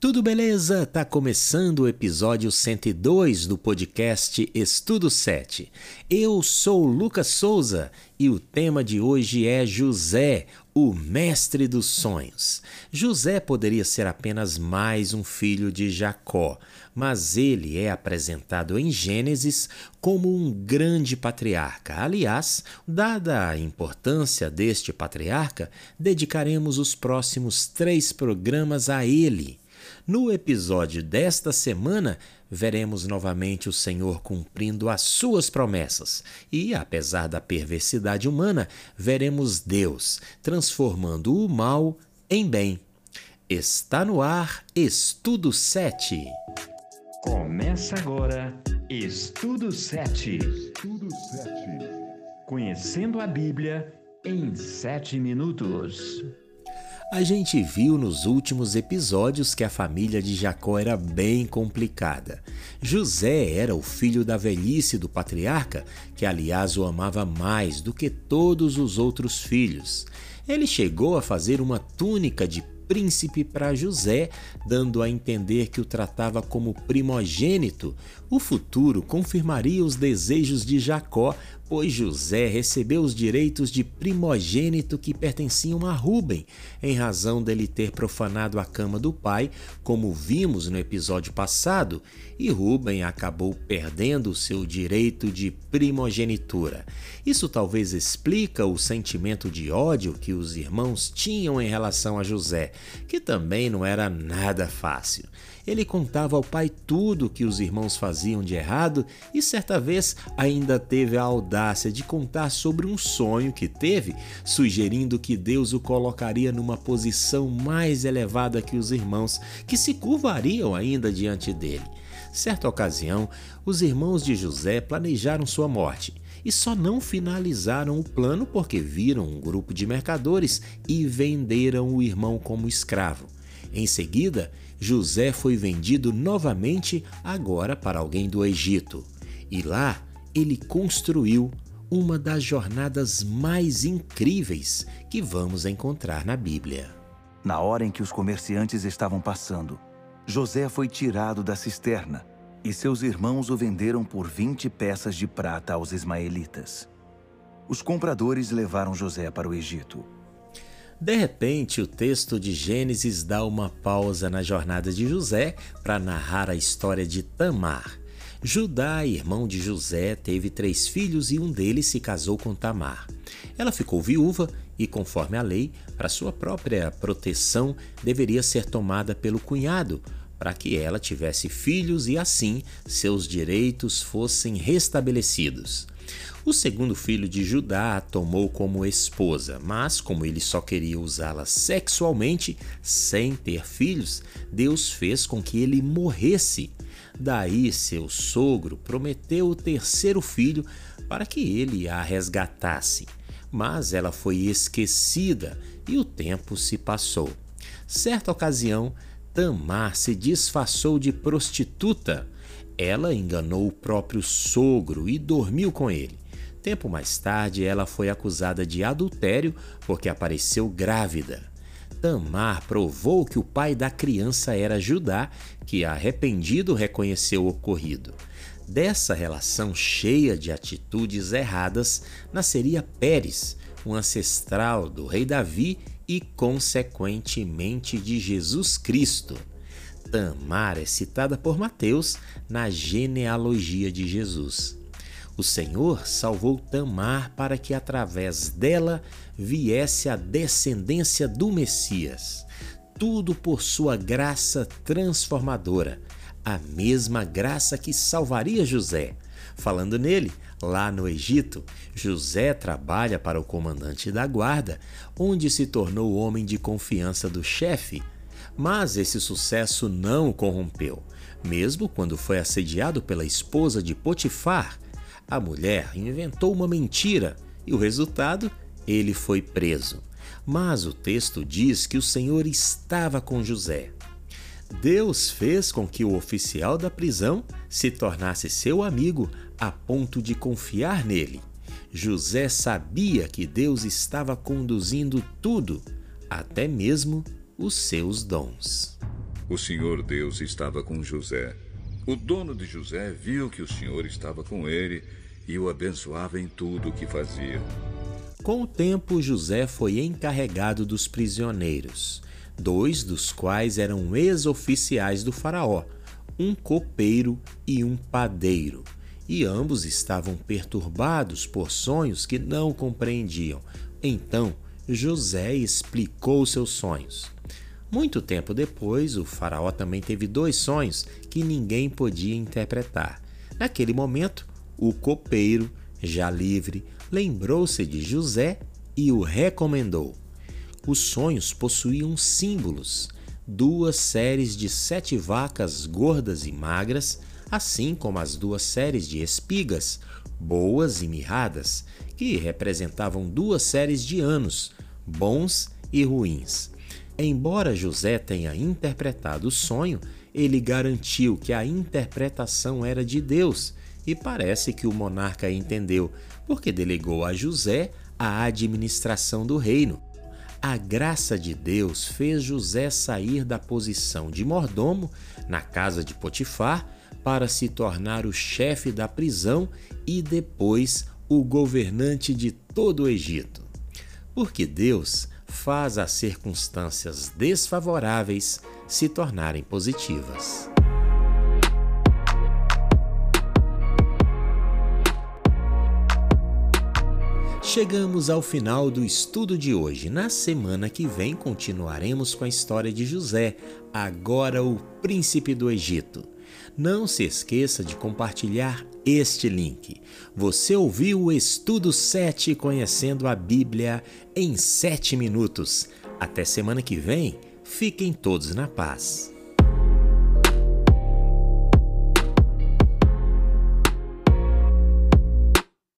Tudo beleza? Tá começando o episódio 102 do podcast Estudo 7. Eu sou Lucas Souza e o tema de hoje é José, o mestre dos sonhos. José poderia ser apenas mais um filho de Jacó, mas ele é apresentado em Gênesis como um grande patriarca. Aliás, dada a importância deste patriarca, dedicaremos os próximos três programas a ele. No episódio desta semana, veremos novamente o Senhor cumprindo as suas promessas e, apesar da perversidade humana, veremos Deus transformando o mal em bem. Está no ar Estudo 7. Começa agora Estudo 7. Estudo 7. Conhecendo a Bíblia em 7 minutos. A gente viu nos últimos episódios que a família de Jacó era bem complicada. José era o filho da velhice do patriarca, que aliás o amava mais do que todos os outros filhos. Ele chegou a fazer uma túnica de príncipe para José, dando a entender que o tratava como primogênito. O futuro confirmaria os desejos de Jacó, pois José recebeu os direitos de primogênito que pertenciam a Ruben, em razão dele ter profanado a cama do pai, como vimos no episódio passado, e Ruben acabou perdendo seu direito de primogenitura. Isso talvez explica o sentimento de ódio que os irmãos tinham em relação a José, que também não era nada fácil. Ele contava ao pai tudo o que os irmãos faziam de errado e certa vez ainda teve a audácia de contar sobre um sonho que teve, sugerindo que Deus o colocaria numa posição mais elevada que os irmãos, que se curvariam ainda diante dele. Certa ocasião, os irmãos de José planejaram sua morte e só não finalizaram o plano porque viram um grupo de mercadores e venderam o irmão como escravo. Em seguida, José foi vendido novamente, agora para alguém do Egito. E lá ele construiu uma das jornadas mais incríveis que vamos encontrar na Bíblia. Na hora em que os comerciantes estavam passando, José foi tirado da cisterna e seus irmãos o venderam por 20 peças de prata aos ismaelitas. Os compradores levaram José para o Egito. De repente, o texto de Gênesis dá uma pausa na jornada de José para narrar a história de Tamar. Judá, irmão de José, teve três filhos e um deles se casou com Tamar. Ela ficou viúva e, conforme a lei, para sua própria proteção, deveria ser tomada pelo cunhado, para que ela tivesse filhos e assim seus direitos fossem restabelecidos. O segundo filho de Judá a tomou como esposa, mas como ele só queria usá-la sexualmente, sem ter filhos, Deus fez com que ele morresse. Daí seu sogro prometeu o terceiro filho para que ele a resgatasse. Mas ela foi esquecida e o tempo se passou. Certa ocasião, Tamar se disfarçou de prostituta. Ela enganou o próprio sogro e dormiu com ele. Tempo mais tarde, ela foi acusada de adultério porque apareceu grávida. Tamar provou que o pai da criança era Judá, que arrependido reconheceu o ocorrido. Dessa relação cheia de atitudes erradas nasceria Pérez, um ancestral do rei Davi e, consequentemente, de Jesus Cristo. Tamar é citada por Mateus na genealogia de Jesus. O Senhor salvou Tamar para que através dela viesse a descendência do Messias. Tudo por sua graça transformadora, a mesma graça que salvaria José. Falando nele, lá no Egito, José trabalha para o comandante da guarda, onde se tornou homem de confiança do chefe. Mas esse sucesso não o corrompeu. Mesmo quando foi assediado pela esposa de Potifar, a mulher inventou uma mentira e o resultado? Ele foi preso. Mas o texto diz que o Senhor estava com José. Deus fez com que o oficial da prisão se tornasse seu amigo a ponto de confiar nele. José sabia que Deus estava conduzindo tudo, até mesmo os seus dons. O Senhor Deus estava com José. O dono de José viu que o Senhor estava com ele e o abençoava em tudo o que fazia. Com o tempo, José foi encarregado dos prisioneiros, dois dos quais eram ex-oficiais do Faraó, um copeiro e um padeiro, e ambos estavam perturbados por sonhos que não compreendiam. Então, José explicou seus sonhos. Muito tempo depois, o Faraó também teve dois sonhos que ninguém podia interpretar. Naquele momento, o copeiro, já livre, lembrou-se de José e o recomendou. Os sonhos possuíam símbolos, duas séries de sete vacas gordas e magras, assim como as duas séries de espigas, boas e mirradas, que representavam duas séries de anos, bons e ruins. Embora José tenha interpretado o sonho, ele garantiu que a interpretação era de Deus e parece que o monarca entendeu, porque delegou a José a administração do reino. A graça de Deus fez José sair da posição de mordomo na casa de Potifar para se tornar o chefe da prisão e depois o governante de todo o Egito. Porque Deus faz as circunstâncias desfavoráveis se tornarem positivas. Chegamos ao final do estudo de hoje. Na semana que vem continuaremos com a história de José, agora o príncipe do Egito. Não se esqueça de compartilhar este link. Você ouviu o Estudo 7 Conhecendo a Bíblia em 7 minutos. Até semana que vem. Fiquem todos na paz.